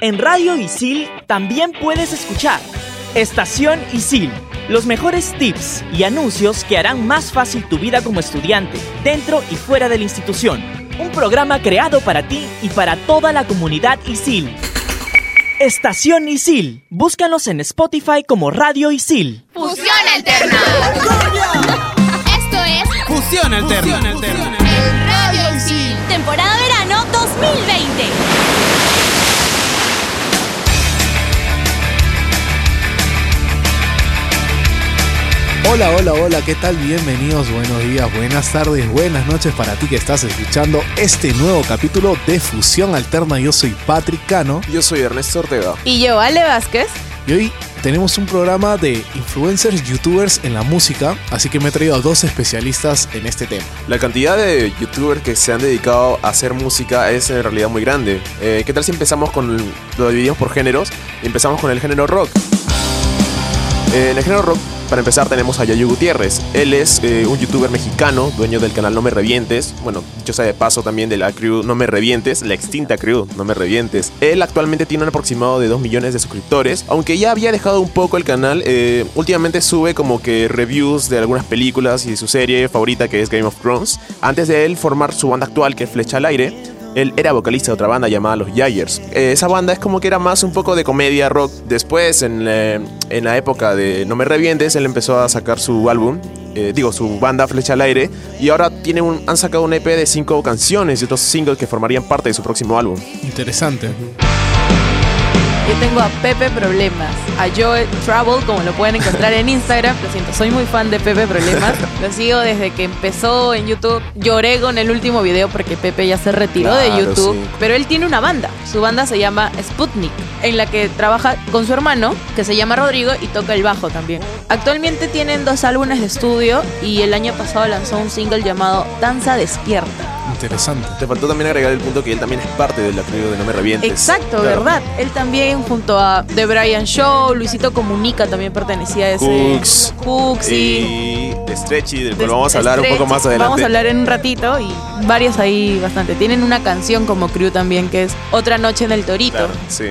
En Radio Isil también puedes escuchar Estación Isil, los mejores tips y anuncios que harán más fácil tu vida como estudiante, dentro y fuera de la institución. Un programa creado para ti y para toda la comunidad Isil. Estación Isil. Búscanos en Spotify como Radio Isil. Fusión Alterna. Esto es Fusión Alterna. el Radio Isil. Temporada verano 2020. Hola, hola, hola, ¿qué tal? Bienvenidos, buenos días, buenas tardes, buenas noches para ti que estás escuchando este nuevo capítulo de Fusión Alterna. Yo soy Patrick Cano Yo soy Ernesto Ortega. Y yo, Ale Vázquez. y hoy tenemos un programa de influencers, youtubers en la música, así que me he traído a dos especialistas en este tema. La cantidad de youtubers que se han dedicado a hacer música es en realidad muy grande. Eh, ¿Qué tal si empezamos con el- lo dividimos por géneros? Y empezamos con el género rock. Eh, en el género rock, para empezar, tenemos a Yayo Gutiérrez. Él es eh, un youtuber mexicano, dueño del canal No Me Revientes. Bueno, dicho sea de paso también de la crew No Me Revientes, la extinta crew No Me Revientes. Él actualmente tiene un aproximado de 2 millones de suscriptores. Aunque ya había dejado un poco el canal, eh, últimamente sube como que reviews de algunas películas y de su serie favorita que es Game of Thrones. Antes de él formar su banda actual que es Flecha al Aire, él era vocalista de otra banda llamada Los Yayers. Eh, esa banda es como que era más un poco de comedia rock. Después, en, eh, la época de No Me Revientes, él empezó a sacar su álbum. eh, digo, su banda Flecha al Aire. Y ahora tiene han sacado un EP de cinco canciones y otros singles que formarían parte de su próximo álbum. Interesante. Yo tengo a Pepe Problemas, a Joe Trouble, como lo pueden encontrar en Instagram. Lo siento, soy muy fan de Pepe Problemas. Lo sigo desde que empezó en YouTube. Lloré con el último video porque Pepe ya se retiró de YouTube. sí. Pero él tiene una banda. Su banda se llama Sputnik, en la que trabaja con su hermano, que se llama Rodrigo, y toca el bajo también. Actualmente tienen dos álbumes de estudio y el año pasado lanzó un single llamado Danza Despierta. Interesante. Te faltó también agregar el punto que él también es parte de la crew de No Me Revientes. Exacto, Claro. ¿verdad? Él también junto a The Brian Show, Luisito Comunica también pertenecía a ese Cooks. Cooks y Y de Stretchy, del cual de- vamos a hablar un poco más adelante. Vamos a hablar en un ratito y varios ahí bastante. Tienen una canción como crew también que es Otra noche en el Torito. Claro, sí.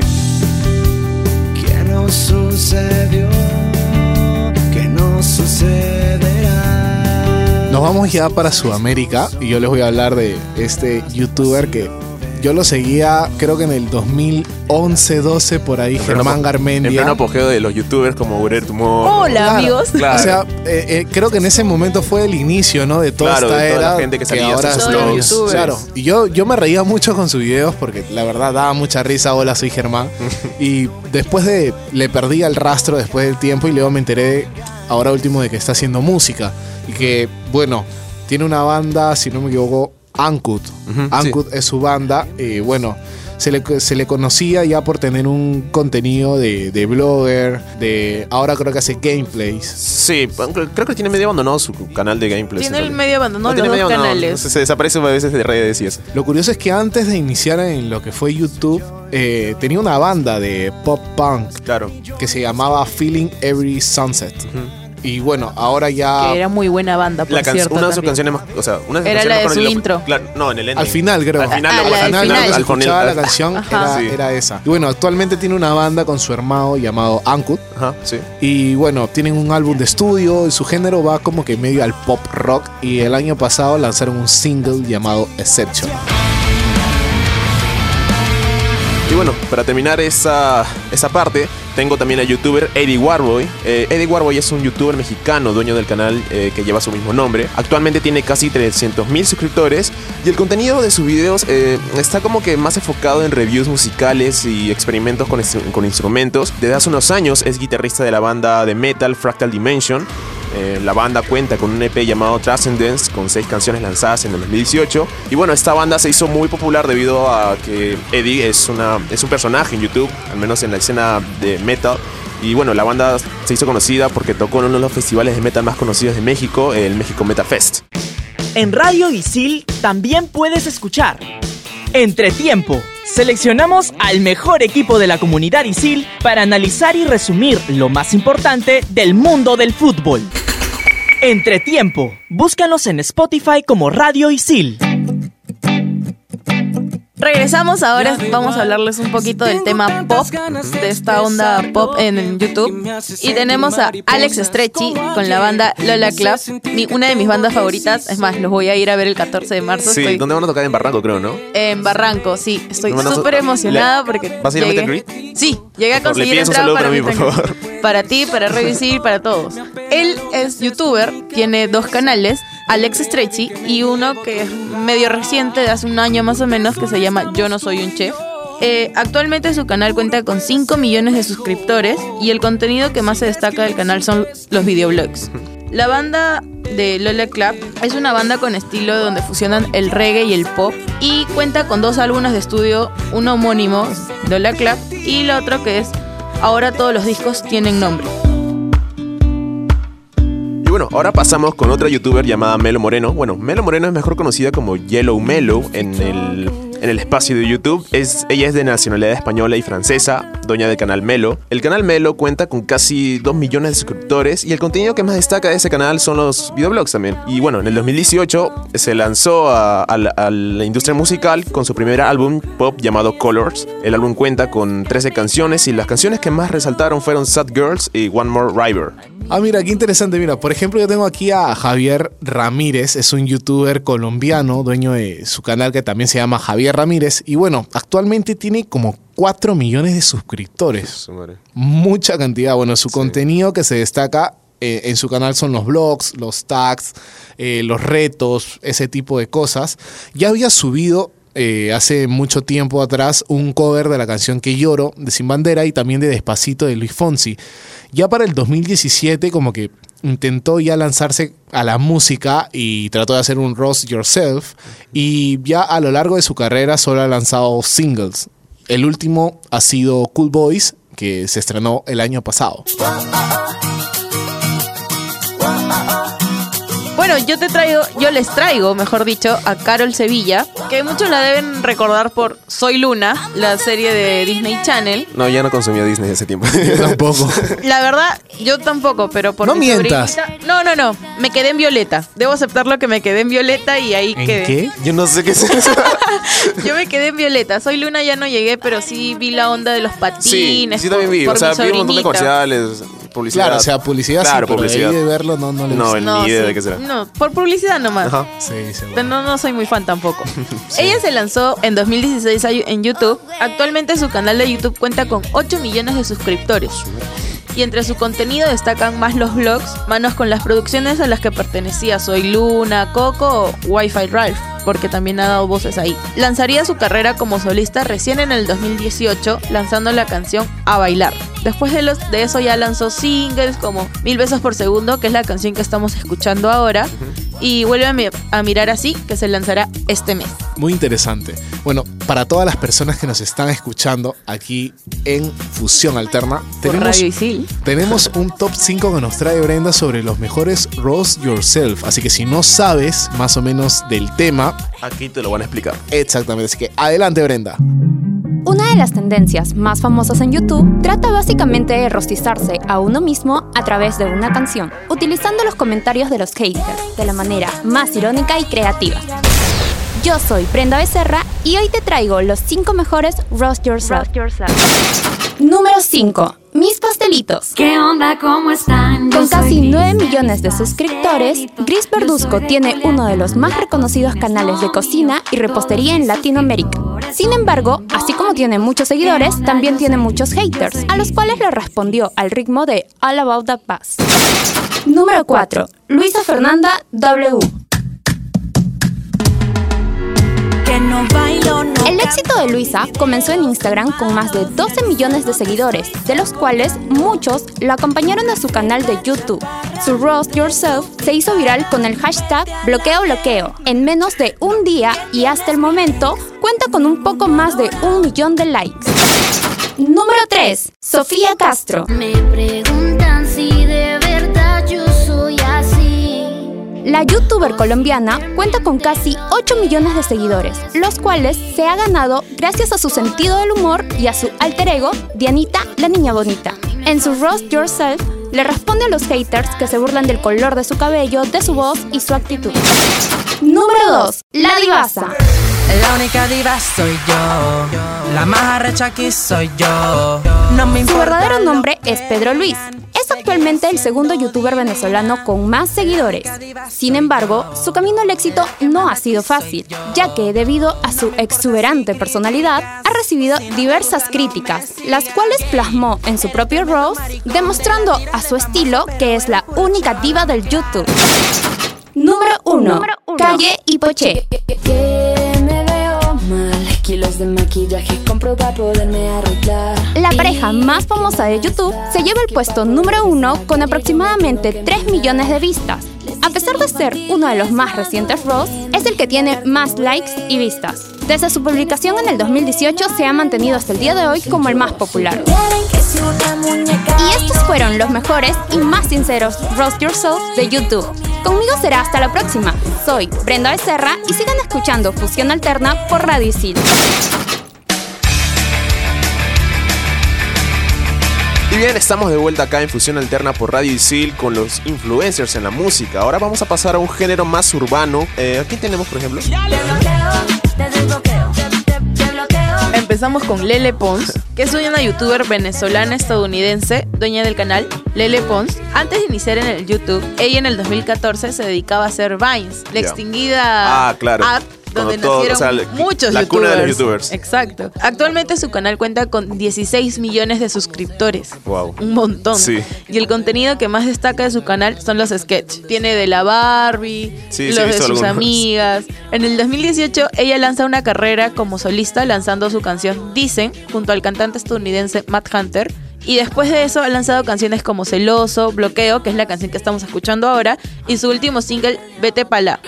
que no sucedió, Nos vamos ya para Sudamérica y yo les voy a hablar de este youtuber que yo lo seguía creo que en el 2011-12 por ahí, En pleno Germán apo- En Garmendia. pleno apogeo de los youtubers como Urer Tumor. Hola Claro. amigos. Claro. O sea, eh, eh, creo que en ese momento fue el inicio, ¿no? De toda Claro, esta de toda la era. gente que salía ahora. Claro. Y yo, yo me reía mucho con sus videos porque la verdad daba mucha risa. Hola, soy Germán. y después de. Le perdí el rastro después del tiempo y luego me enteré, ahora último, de que está haciendo música. Y que, bueno, tiene una banda, si no me equivoco, Ankut. Ujú, Ankut es su banda. Y bueno. Se le, se le conocía ya por tener un contenido de, de blogger, de ahora creo que hace gameplays. Sí, creo que tiene medio abandonado su canal de gameplay. Tiene el medio abandonado No, los dos canales. Se, se desaparece a veces de redes y eso. Lo curioso es que antes de iniciar en lo que fue YouTube, eh, tenía una banda de pop punk Claro. que se llamaba Feeling Every Sunset. Y bueno, ahora ya Que era muy buena banda, por La can- cierto. una de sus canciones más. O sea, una de sus Era canciones la de su intro. Claro, no, en el ending. al final creo. Al final, Ah, lo- la al final, al final- escuchaba la al- canción era, Sí. era esa. Y bueno, actualmente tiene una banda con su hermano llamado Ankut. Ajá, sí. Y bueno, tienen un álbum de estudio y su género va como que medio al pop rock. Y el año pasado lanzaron un single llamado Exception. Y bueno, para terminar esa, esa parte, tengo también al youtuber Eddie Warboy. Eh, Eddie Warboy es un youtuber mexicano, dueño del canal eh, que lleva su mismo nombre. Actualmente tiene casi 300.000 suscriptores y el contenido de sus videos eh, está como que más enfocado en reviews musicales y experimentos con, con instrumentos. Desde hace unos años es guitarrista de la banda de metal Fractal Dimension. Eh, la banda cuenta con un EP llamado Transcendence con seis canciones lanzadas en el 2018. Y bueno, esta banda se hizo muy popular debido a que Eddie es, una, es un personaje en YouTube, al menos en la escena de metal. Y bueno, la banda se hizo conocida porque tocó en uno de los festivales de metal más conocidos de México, el México Meta Fest. En Radio Isil también puedes escuchar Entretiempo. Seleccionamos al mejor equipo de la comunidad Isil para analizar y resumir lo más importante del mundo del fútbol. Entretiempo. Búscanos en Spotify como Radio Isil. Regresamos ahora, vamos a hablarles un poquito del tema pop, de esta onda pop en YouTube. Y tenemos a Alex Stretchy con la banda Lola Club, mi- una de mis bandas favoritas. Es más, los voy a ir a ver el 14 de marzo. Sí, Estoy ¿dónde van a tocar? En Barranco, creo, ¿no? en Barranco, sí. Estoy ¿No súper emocionada porque. ¿Vas a ir a Sí, llegué a conseguir entrada para para mí, por favor. Para ti, para Revisir, para todos. Él es youtuber, tiene dos canales, Alex Stretchy y uno que es medio reciente, de hace un año más o menos, que se llama Yo no soy un chef. Eh, actualmente su canal cuenta con 5 millones de suscriptores y el contenido que más se destaca del canal son los videoblogs. La banda de Lola Club es una banda con estilo donde fusionan el reggae y el pop y cuenta con dos álbumes de estudio, uno homónimo, Lola Club, y el otro que es Ahora todos los discos tienen nombre. Bueno, ahora pasamos con otra youtuber llamada Melo Moreno. Bueno, Melo Moreno es mejor conocida como Yellow Melo en el, en el espacio de YouTube. Es, ella es de nacionalidad española y francesa, dueña del canal Melo. El canal Melo cuenta con casi 2 millones de suscriptores y el contenido que más destaca de ese canal son los videoblogs también. Y bueno, en el 2018 se lanzó a, a la industria musical con su primer álbum pop llamado Colors. El álbum cuenta con 13 canciones y las canciones que más resaltaron fueron Sad Girls y One More River. Ah, mira, qué interesante. Mira, por ejemplo, yo tengo aquí a Javier Ramírez, es un youtuber colombiano, dueño de su canal que también se llama Javier Ramírez. Y bueno, actualmente tiene como 4 millones de suscriptores. Mucha cantidad. Bueno, su contenido que se destaca eh, en su canal son los vlogs, los tags, eh, los retos, ese tipo de cosas. Ya había subido eh, hace mucho tiempo atrás un cover de la canción Que lloro de Sin Bandera y también de Despacito de Luis Fonsi. Ya para el 2017 como que intentó ya lanzarse a la música y trató de hacer un Roast Yourself y ya a lo largo de su carrera solo ha lanzado singles. El último ha sido Cool Boys, que se estrenó el año pasado. Bueno, yo te traigo, yo les traigo, mejor dicho, a Carol Sevilla, que muchos la deben recordar por Soy Luna, la serie de Disney Channel. No, ya no consumía Disney hace tiempo. Yo tampoco. La verdad, yo tampoco, pero por No mi mientas. sobrinita- No, no, no. Me quedé en Violeta. Debo aceptarlo que me quedé en Violeta y ahí ¿En quedé. qué? Yo no sé qué es eso. Yo me quedé en Violeta. Soy Luna ya no llegué, pero sí vi la onda de los Sí, patines. sí también vi. por- O sea, vi un montón de sobrinita. comerciales, publicidad. Claro, o sea, publicidad Claro, sí, pero de ahí publicidad. de verlo no, no le No, gusta. ni idea sí. de qué será. No, por publicidad nomás. Ajá. Sí, seguro. Pero No, no soy muy fan tampoco. Ella se lanzó en 2016 a- en YouTube. Actualmente su canal de YouTube cuenta con 8 millones de suscriptores. Y entre su contenido destacan más los vlogs, manos con las producciones a las que pertenecía Soy Luna, Coco o Wi-Fi Ralph, porque también ha dado voces ahí. Lanzaría su carrera como solista recién en el 2018, lanzando la canción A Bailar. Después de eso ya lanzó singles como Mil Besos por Segundo, que es la canción que estamos escuchando ahora, y Vuelve a, mi- a mirar así, que se lanzará este mes. Muy interesante. Bueno, para todas las personas que nos están escuchando aquí en Fusión Alterna, tenemos, tenemos un top 5 que nos trae Brenda sobre los mejores Roast Yourself. Así que si no sabes más o menos del tema, Aquí te lo van a explicar. exactamente. Así que adelante, Brenda. Una de las tendencias más famosas en YouTube trata básicamente de rostizarse a uno mismo a través de una canción, utilizando los comentarios de los haters de la manera más irónica y creativa. Yo soy Brenda Becerra y hoy te traigo los 5 mejores Roast Yourself. Número 5. Mis pastelitos. ¿Qué onda? ¿Cómo están? Yo Con casi Gris. 9 millones de suscriptores, Gris Verduzco tiene uno de los más reconocidos canales de cocina y repostería en Latinoamérica. Sin embargo, así como tiene muchos seguidores, también tiene muchos haters, a los cuales le respondió al ritmo de All About That Bass. Número 4. Luisa Fernanda W. El éxito de Luisa comenzó en Instagram con más de 12 millones de seguidores, de los cuales muchos lo acompañaron a su canal de YouTube. Su Roast Yourself se hizo viral con el hashtag bloqueo bloqueo en menos de un día y hasta el momento cuenta con un poco más de un millón de likes. Número 3. Sofía Castro. Me La youtuber colombiana cuenta con casi 8 millones de seguidores, los cuales se ha ganado gracias a su sentido del humor y a su alter ego, Dianita la Niña Bonita. En su Roast Yourself, le responde a los haters que se burlan del color de su cabello, de su voz y su actitud. Número 2. La Divasa. La única diva soy yo. La más arrecha aquí soy yo. No me Su verdadero nombre es Pedro Luis. Actualmente el segundo youtuber venezolano con más seguidores. Sin embargo, su camino al éxito no ha sido fácil, ya que debido a su exuberante personalidad, ha recibido diversas críticas, las cuales plasmó en su propio roast, demostrando a su estilo que es la única diva del YouTube. Número 1. Calle y Poché. Kilos de maquillaje compro para poderme arreglar. La pareja más famosa de YouTube se lleva el puesto número uno con aproximadamente 3 millones de vistas. A pesar de ser uno de los más recientes roasts, es el que tiene más likes y vistas. Desde su publicación en el 2018 se ha mantenido hasta el día de hoy como el más popular. Y estos fueron los mejores y más sinceros Roast Yourself de YouTube. Conmigo será hasta la próxima. Soy Brenda Becerra y sigan escuchando Fusión Alterna por Radio Isil. Y bien, estamos de vuelta acá en Fusión Alterna por Radio Isil con los influencers en la música. Ahora vamos a pasar a un género más urbano. Eh, ¿Aquí tenemos, por ejemplo? Empezamos con Lele Pons, que es una youtuber venezolana estadounidense, dueña del canal Lele Pons. Antes de iniciar en el YouTube, ella en el 2014 se dedicaba a hacer Vines, la extinguida Ah, claro. app donde todo- nacieron o sea, la- muchos la cuna youtubers. de los youtubers. Exacto. Actualmente su canal cuenta con 16 millones de suscriptores. Wow. Un montón. Sí. Y el contenido que más destaca de su canal son los sketches. Tiene de la Barbie, Sí, los de sus algunos. amigas. En el 2018 ella lanza una carrera como solista lanzando su canción Dicen junto al cantante estadounidense Matt Hunter. Y después de eso ha lanzado canciones como Celoso, Bloqueo, que es la canción que estamos escuchando ahora, y su último single Vete Palá.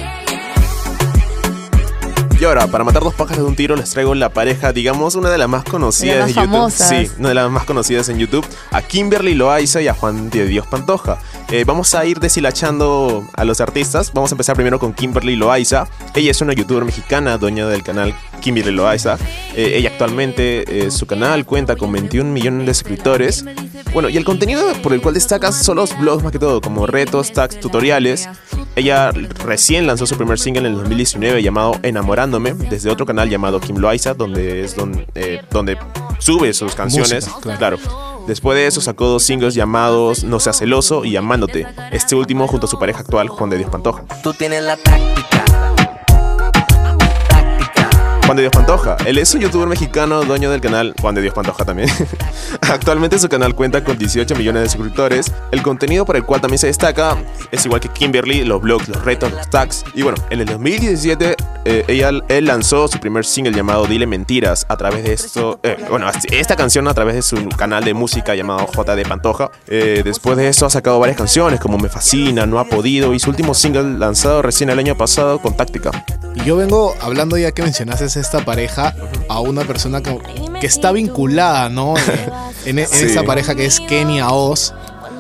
Y ahora, para matar dos pájaros de un tiro, les traigo la pareja, digamos, una de las más conocidas De las de YouTube. famosas. Sí, una de las más conocidas en YouTube. A Kimberly Loaiza y a Juan de Dios Pantoja. Eh, vamos a ir deshilachando a los artistas. Vamos a empezar primero con Kimberly Loaiza. Ella es una youtuber mexicana, dueña del canal Kimberly Loaiza. Eh, ella actualmente, eh, su canal cuenta con 21 millones de suscriptores. Bueno, y el contenido por el cual destaca son los blogs más que todo, como retos, tags, tutoriales. Ella recién lanzó su primer single en el 2019 llamado Enamorándome, desde otro canal llamado Kim Loaiza, donde es donde, eh, donde sube sus canciones. Música, claro. Después de eso sacó dos singles llamados No seas celoso y Amándote. Este último junto a su pareja actual, Juan de Dios Pantoja. Tú tienes la táctica. Juan de Dios Pantoja. Él es un youtuber mexicano, dueño del canal Juan de Dios Pantoja también. Actualmente su canal cuenta con 18 millones de suscriptores. El contenido por el cual también se destaca es igual que Kimberly, los blogs, los retos, los tags. Y bueno, en el 2017 eh, ella, él lanzó su primer single llamado Dile Mentiras a través de esto. eh, bueno, esta canción a través de su canal de música llamado JD Pantoja. Eh, después de eso ha sacado varias canciones como Me Fascina, No ha podido y su último single lanzado recién el año pasado con Táctica. Y yo vengo hablando ya que mencionaste esta pareja a una persona que, que está vinculada, ¿no? En, en Sí. esta pareja que es Kenia Oz.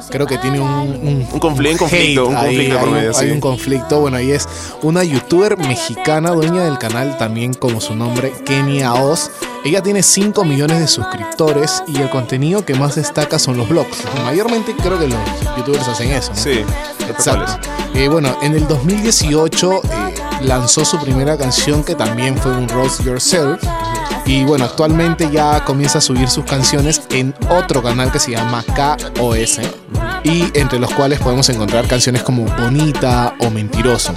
Creo que tiene un, un, Un confli- un conflicto, un ahí, conflicto por hay, medio, un- sí. hay un conflicto. Bueno, y es una youtuber mexicana, dueña del canal también como su nombre, Kenia Oz. Ella tiene 5 millones de suscriptores y el contenido que más destaca son los blogs. Mayormente creo que los youtubers hacen eso, ¿no? Sí, Exacto. Eh, bueno, en el 2018 eh, lanzó su primera canción que también fue un Roast Yourself. Y bueno, actualmente ya comienza a subir sus canciones en otro canal que se llama KOS. Y entre los cuales podemos encontrar canciones como Bonita o Mentiroso.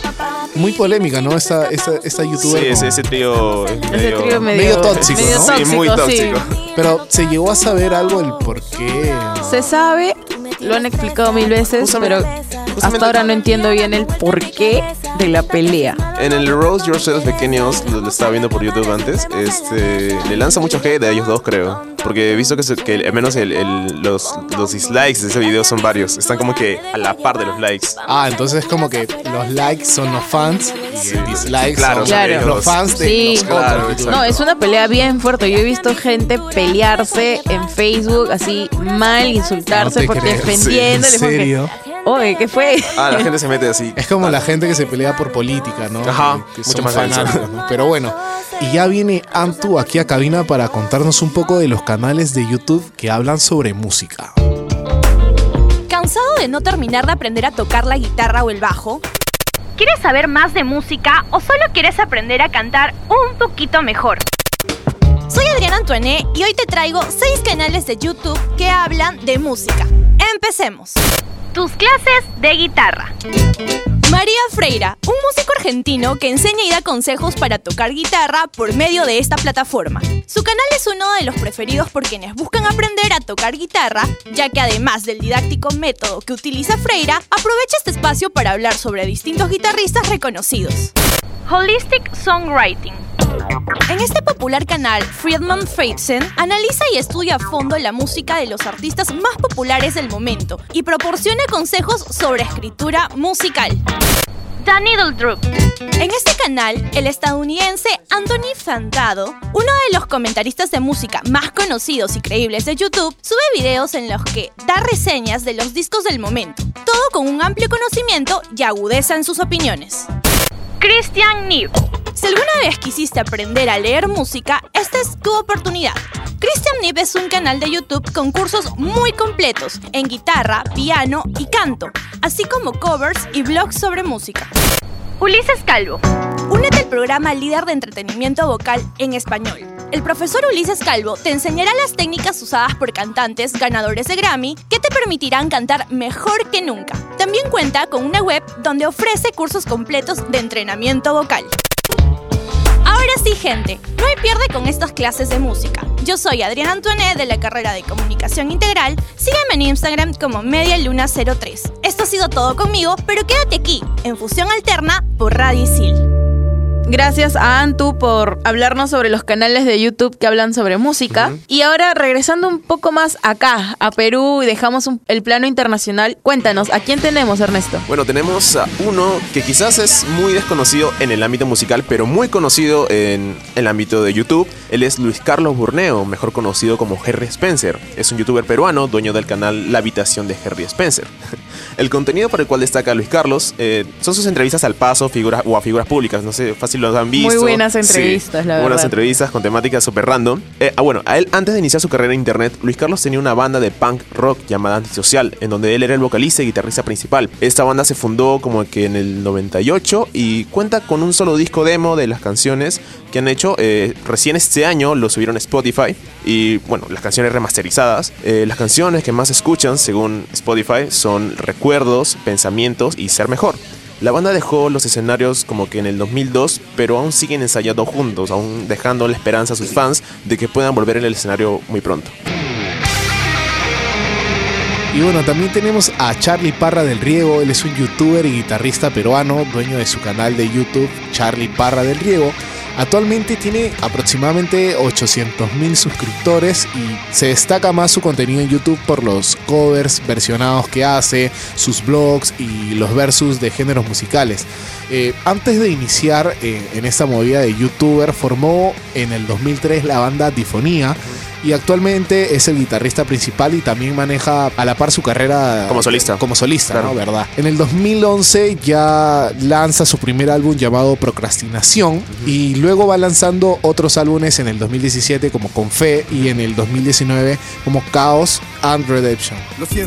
Muy polémica, ¿no? Esta, esta, esta youtuber. Sí, ese, ese trío medio, medio, medio tóxico, medio ¿no? Sí, muy tóxico. Pero se llegó a saber algo el por qué. Se sabe, lo han explicado mil veces, Justamente- pero hasta justamente- ahora no entiendo bien el porqué de la pelea. En el Rose Yourself de Kenny Oz, lo, lo estaba viendo por YouTube antes, este, le lanza mucho hate a ellos dos, creo. Porque he visto que, se- que al menos el- el- los, los dislikes de ese video son varios. Están como que a la par de los likes. Ah, entonces es como que los likes son los fans y el dislikes Claro, son Claro. los fans de Sí. los Claro, otros. No, es una pelea bien fuerte. Yo he visto gente pelearse en Facebook así mal, insultarse No porque creo. defendiéndole. ¿En porque, serio? Oye, ¿qué fue? Ah, la gente se mete así. Es como la gente que se pelea por política, ¿no? Ajá, que mucho más fanáticos, ¿no? Pero bueno, y ya viene Antu aquí a cabina para contarnos un poco de los canales de YouTube que hablan sobre música. ¿Cansado de no terminar de aprender a tocar la guitarra o el bajo? ¿Quieres saber más de música o solo quieres aprender a cantar un poquito mejor? Soy Adriana Antoine y hoy te traigo 6 canales de YouTube que hablan de música. Empecemos. Tus clases de guitarra. María Freira, un músico argentino que enseña y da consejos para tocar guitarra por medio de esta plataforma. Su canal es uno de los preferidos por quienes buscan aprender a tocar guitarra, ya que además del didáctico método que utiliza Freira, aprovecha este espacio para hablar sobre distintos guitarristas reconocidos. Holistic Songwriting. En este popular canal, Friedman Freitzen analiza y estudia a fondo la música de los artistas más populares del momento y proporciona consejos sobre escritura musical. The Needle Drop. En este canal, el estadounidense Anthony Fantado, uno de los comentaristas de música más conocidos y creíbles de YouTube, sube videos en los que da reseñas de los discos del momento, todo con un amplio conocimiento y agudeza en sus opiniones. Christian Nib. Si alguna vez quisiste aprender a leer música, esta es tu oportunidad. Christian Nib es un canal de YouTube con cursos muy completos en guitarra, piano y canto, así como covers y blogs sobre música. Ulises Calvo. Únete al programa líder de entretenimiento vocal en español. El profesor Ulises Calvo te enseñará las técnicas usadas por cantantes ganadores de Grammy que te permitirán cantar mejor que nunca. También cuenta con una web donde ofrece cursos completos de entrenamiento vocal. Ahora sí, gente, no hay pierde con estas clases de música. Yo soy Adriana Antoine de la carrera de Comunicación Integral. Sígueme en Instagram como MediaLuna03. Esto ha sido todo conmigo, pero quédate aquí, en Fusión Alterna por Radio Isil. Gracias a Antu por hablarnos sobre los canales de YouTube que hablan sobre música. Y ahora regresando un poco más acá, a Perú, y dejamos un- el plano internacional. Cuéntanos, ¿a quién tenemos, Ernesto? Bueno, tenemos a uno que quizás es muy desconocido en el ámbito musical, pero muy conocido en el ámbito de YouTube. Él es Luis Carlos Burneo, mejor conocido como Harry Spencer. Es un youtuber peruano, dueño del canal La Habitación de Harry Spencer. El contenido por el cual destaca Luis Carlos eh, son sus entrevistas al paso figuras, o a figuras públicas. No sé, fácil los han visto. Muy buenas Sí, entrevistas, la Buenas verdad. entrevistas con temáticas súper random. Eh, ah, bueno, a él, antes de iniciar su carrera en internet, Luis Carlos tenía una banda de punk rock llamada Antisocial, en donde él era el vocalista y guitarrista principal. Esta banda se fundó como que en el 98 y cuenta con un solo disco demo de las canciones que han hecho. eh, recién este año lo subieron a Spotify y, bueno, las canciones remasterizadas. Eh, las canciones que más escuchan, según Spotify, son Recuerdos, Pensamientos y Ser Mejor. La banda dejó los escenarios como que en el 2002, pero aún siguen ensayando juntos, aún dejando la esperanza a sus fans de que puedan volver en el escenario muy pronto. Y bueno, también tenemos a Charlie Parra del Riego. Él es un youtuber y guitarrista peruano, dueño de su canal de YouTube, Charlie Parra del Riego. Actualmente tiene aproximadamente 800 mil suscriptores y se destaca más su contenido en YouTube por los covers versionados que hace, sus blogs y los versus de géneros musicales. Eh, antes de iniciar eh, en esta movida de youtuber, formó en el 2003 la banda Difonía y actualmente es el guitarrista principal y también maneja a la par su carrera Como solista. Como solista, Claro. ¿no? ¿Verdad? En el 2011 ya lanza su primer álbum llamado Procrastinación y luego va lanzando otros álbumes en el 2017 como Con Fe y en el 2019 como Chaos and Redemption.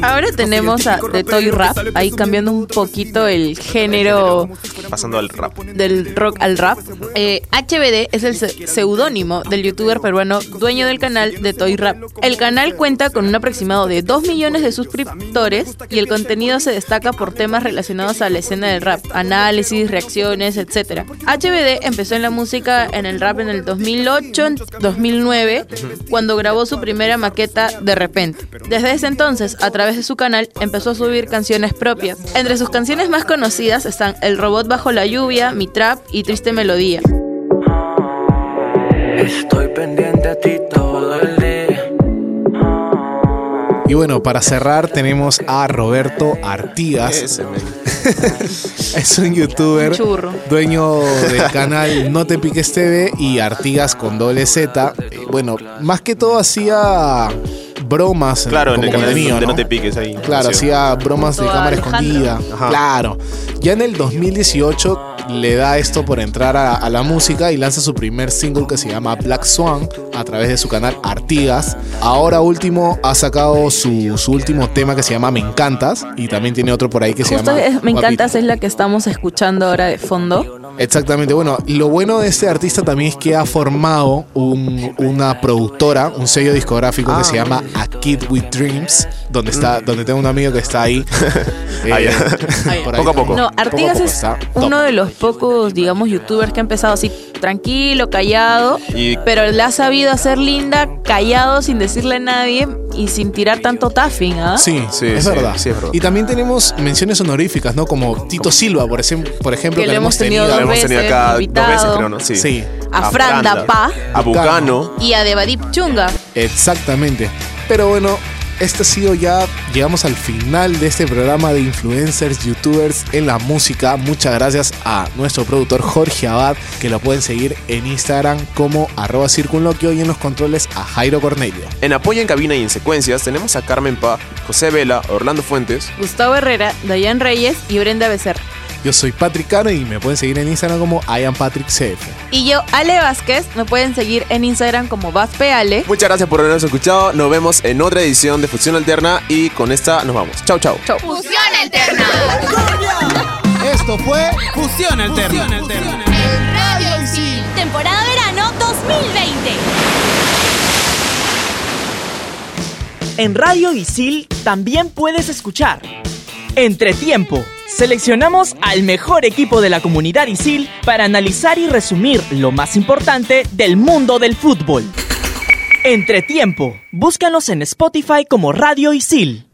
Ahora tenemos a The Toy Rap, ahí cambiando un poquito el género Pasando al rap. del rock al rap. Eh, HBD es el se- seudónimo del youtuber peruano dueño del canal de Toy Rap. El canal cuenta con un aproximado de 2 millones de suscriptores y el contenido se destaca por temas relacionados a la escena del rap, análisis, reacciones, etc. HBD empezó en la música en el rap en el 2008, 2009, cuando grabó su primera maqueta De repente. Desde ese entonces, a través de su canal, empezó a subir canciones propias. Entre sus canciones más conocidas están El robot bajo la lluvia, Mi trap y Triste melodía. Estoy pendiente a ti todo el día. Y bueno, para cerrar tenemos a Roberto Artigas. Ese. Es un youtuber Churro. dueño del canal No Te Piques TV y Artigas con doble Z. Eh, Bueno, más que todo hacía bromas Claro, en el canal de ¿no? No Te Piques ahí. Claro, hacía bromas de cámara Alejandro. escondida. Ajá. Claro. Ya en el 2018 le da esto por entrar a, a la música y lanza su primer single que se llama Black Swan a través de su canal Artigas. Ahora último ha sacado su, su último tema que se llama Me Encantas y también tiene otro por ahí que se Justo llama es- me Guapito. encantas es la que estamos escuchando ahora de fondo. Exactamente, bueno, lo bueno de este artista también es que ha formado un- una productora, un sello discográfico que Ah. se llama A Kid with Dreams, donde está, donde tengo un amigo que está ahí. Ah, ya. por ahí Poco a poco. No, a Artigas poco es uno de los pocos, digamos, youtubers que ha empezado así tranquilo, callado, Y pero le ha sabido hacer linda, callado, sin decirle a nadie y sin tirar tanto taffing, ¿ah? Sí, Sí, es, sí, verdad. sí, es verdad. Y también tenemos menciones honoríficas, ¿no? Como Tito Silva, por, ese- por ejemplo, Que lo hemos tenido lo dos hemos tenido veces, acá invitado. dos veces, creo, ¿no? Sí. Sí, A Fran Dapa A Bucano. y a Devadip Chunga. exactamente. Pero bueno, este ha sido ya, llegamos al final de este programa de influencers, youtubers en la música. Muchas gracias a nuestro productor Jorge Abad, que lo pueden seguir en Instagram como arroba circunloquio y en los controles a Jairo Cornelio. En apoyo en cabina y en secuencias tenemos a Carmen Pa, José Vela, Orlando Fuentes. Gustavo Herrera, Dayan Reyes y Brenda Becerra. Yo soy Patrick Cano y me pueden seguir en Instagram como IamPatrickCF. Y yo, Ale Vázquez, me pueden seguir en Instagram como VazPeale. Muchas gracias por habernos escuchado. Nos vemos en otra edición de Fusión Alterna y con esta nos vamos. Chau, chau. Fusión alterna. Esto fue Fusión Alterna. Radio Isil. Temporada verano 2020. En Radio Isil también puedes escuchar Entretiempo. Seleccionamos al mejor equipo de la comunidad Isil para analizar y resumir lo más importante del mundo del fútbol. Entretiempo. Búscanos en Spotify como Radio Isil.